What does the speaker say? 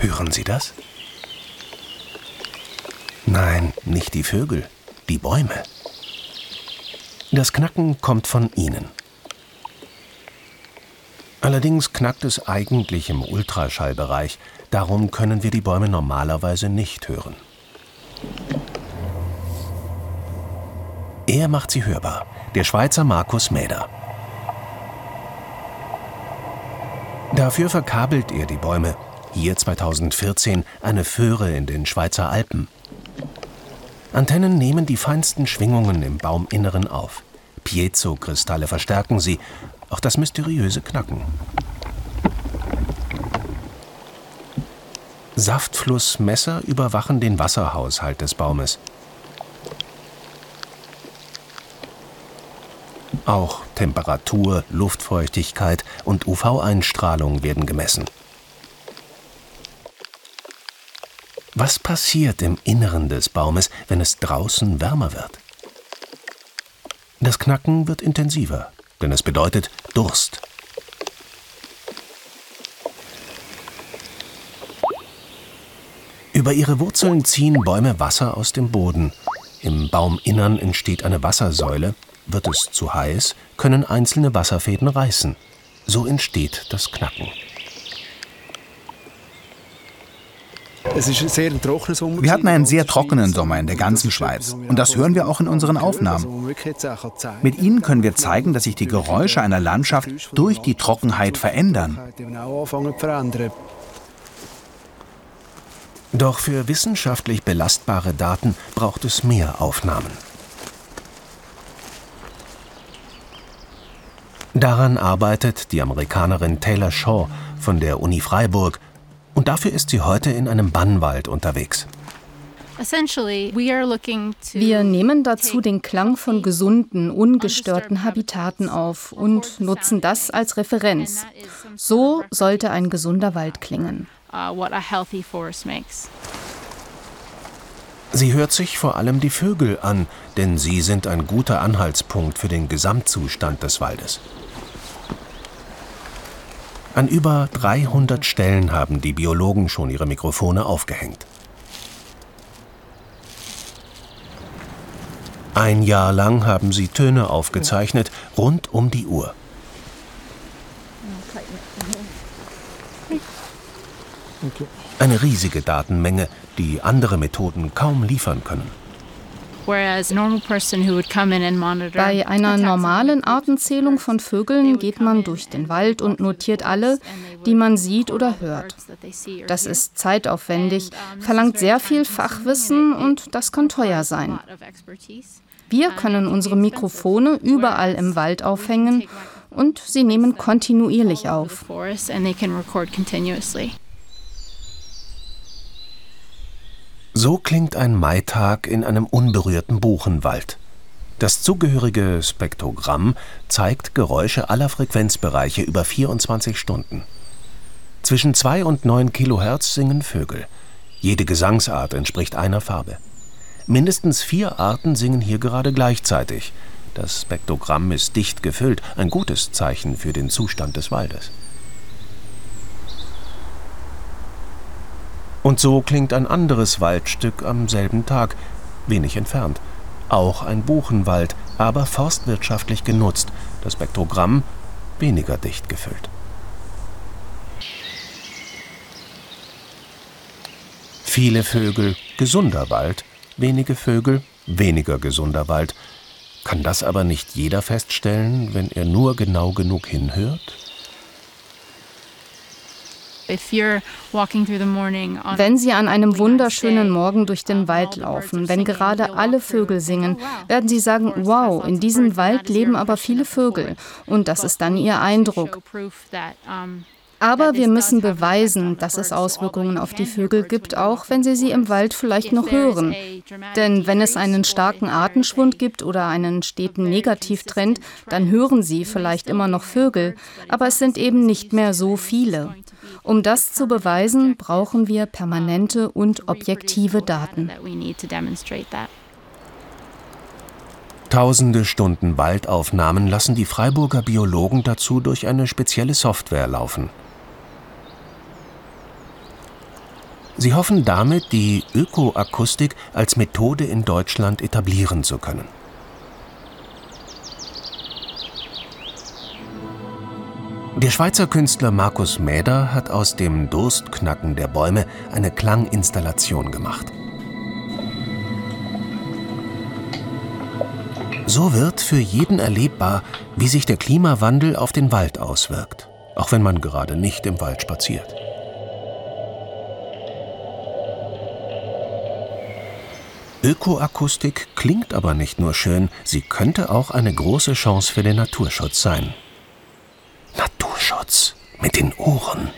Hören Sie das? Nein, nicht die Vögel, die Bäume. Das Knacken kommt von ihnen. Allerdings knackt es eigentlich im Ultraschallbereich, darum können wir die Bäume normalerweise nicht hören. Er macht sie hörbar, der Schweizer Markus Mäder. Dafür verkabelt er die Bäume, hier 2014 eine Föhre in den Schweizer Alpen. Antennen nehmen die feinsten Schwingungen im Bauminneren auf. Piezo-Kristalle verstärken sie, auch das mysteriöse Knacken. Saftflussmesser überwachen den Wasserhaushalt des Baumes. Auch Temperatur, Luftfeuchtigkeit und UV-Einstrahlung werden gemessen. Was passiert im Inneren des Baumes, wenn es draußen wärmer wird? Das Knacken wird intensiver, denn es bedeutet Durst. Über ihre Wurzeln ziehen Bäume Wasser aus dem Boden. Im Bauminnern entsteht eine Wassersäule. Wird es zu heiß, können einzelne Wasserfäden reißen. So entsteht das Knacken. Es ist ein sehr trockener Sommer. Wir hatten einen sehr trockenen Sommer in der ganzen Schweiz. Und das hören wir auch in unseren Aufnahmen. Mit ihnen können wir zeigen, dass sich die Geräusche einer Landschaft durch die Trockenheit verändern. Doch für wissenschaftlich belastbare Daten braucht es mehr Aufnahmen. Daran arbeitet die Amerikanerin Taylor Shaw von der Uni Freiburg und dafür ist sie heute in einem Bannwald unterwegs. Wir nehmen dazu den Klang von gesunden, ungestörten Habitaten auf und nutzen das als Referenz. So sollte ein gesunder Wald klingen. Uh, sie hört sich vor allem die Vögel an, denn sie sind ein guter Anhaltspunkt für den Gesamtzustand des Waldes. An über 300 Stellen haben die Biologen schon ihre Mikrofone aufgehängt. Ein Jahr lang haben sie Töne aufgezeichnet, rund um die Uhr. Eine riesige Datenmenge, die andere Methoden kaum liefern können. Bei einer normalen Artenzählung von Vögeln geht man durch den Wald und notiert alle, die man sieht oder hört. Das ist zeitaufwendig, verlangt sehr viel Fachwissen und das kann teuer sein. Wir können unsere Mikrofone überall im Wald aufhängen und sie nehmen kontinuierlich auf. So klingt ein Maitag in einem unberührten Buchenwald. Das zugehörige Spektrogramm zeigt Geräusche aller Frequenzbereiche über 24 Stunden. Zwischen 2 und 9 Kilohertz singen Vögel. Jede Gesangsart entspricht einer Farbe. Mindestens vier Arten singen hier gerade gleichzeitig. Das Spektrogramm ist dicht gefüllt, ein gutes Zeichen für den Zustand des Waldes. Und so klingt ein anderes Waldstück am selben Tag, wenig entfernt. Auch ein Buchenwald, aber forstwirtschaftlich genutzt, das Spektrogramm weniger dicht gefüllt. Viele Vögel, gesunder Wald, wenige Vögel, weniger gesunder Wald. Kann das aber nicht jeder feststellen, wenn er nur genau genug hinhört? Wenn Sie an einem wunderschönen Morgen durch den Wald laufen, wenn gerade alle Vögel singen, werden Sie sagen, wow, in diesem Wald leben aber viele Vögel. Und das ist dann Ihr Eindruck. Aber wir müssen beweisen, dass es Auswirkungen auf die Vögel gibt, auch wenn sie sie im Wald vielleicht noch hören. Denn wenn es einen starken Artenschwund gibt oder einen steten Negativtrend, dann hören sie vielleicht immer noch Vögel, aber es sind eben nicht mehr so viele. Um das zu beweisen, brauchen wir permanente und objektive Daten. Tausende Stunden Waldaufnahmen lassen die Freiburger Biologen dazu durch eine spezielle Software laufen. Sie hoffen damit, die Ökoakustik als Methode in Deutschland etablieren zu können. Der Schweizer Künstler Markus Mäder hat aus dem Durstknacken der Bäume eine Klanginstallation gemacht. So wird für jeden erlebbar, wie sich der Klimawandel auf den Wald auswirkt, auch wenn man gerade nicht im Wald spaziert. Ökoakustik klingt aber nicht nur schön, sie könnte auch eine große Chance für den Naturschutz sein. Naturschutz mit den Ohren.